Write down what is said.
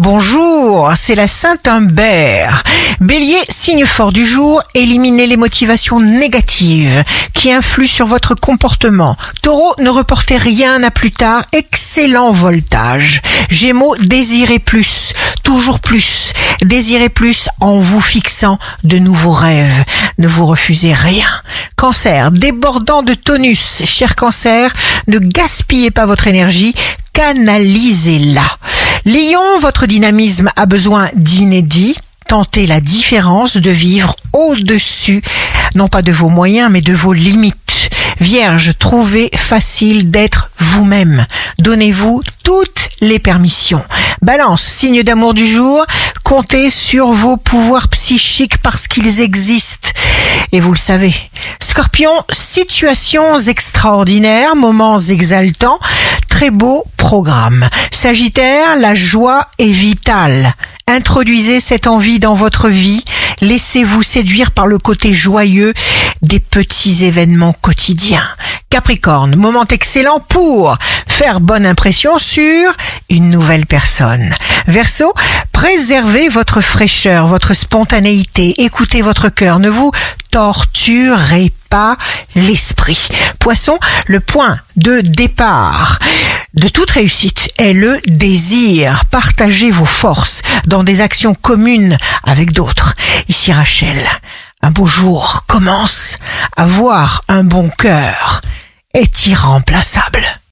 Bonjour, c'est la Sainte Humbert. Bélier, signe fort du jour, éliminez les motivations négatives qui influent sur votre comportement. Taureau, ne reportez rien à plus tard, excellent voltage. Gémeaux, désirez plus, toujours plus. Désirez plus en vous fixant de nouveaux rêves. Ne vous refusez rien. Cancer, débordant de tonus. Cher cancer, ne gaspillez pas votre énergie, canalisez-la. Lion, votre dynamisme a besoin d'inédit. Tentez la différence de vivre au-dessus, non pas de vos moyens, mais de vos limites. Vierge, trouvez facile d'être vous-même. Donnez-vous toutes les permissions. Balance, signe d'amour du jour, comptez sur vos pouvoirs psychiques parce qu'ils existent. Et vous le savez. Scorpion, situations extraordinaires, moments exaltants, très beau Sagittaire, la joie est vitale. Introduisez cette envie dans votre vie. Laissez-vous séduire par le côté joyeux des petits événements quotidiens. Capricorne, moment excellent pour faire bonne impression sur une nouvelle personne. Verseau, préservez votre fraîcheur, votre spontanéité, écoutez votre cœur, ne vous torturez pas l'esprit. Poisson, le point de départ de toute réussite est le désir. Partagez vos forces dans des actions communes avec d'autres. Ici Rachel, un beau jour commence. Avoir un bon cœur est irremplaçable.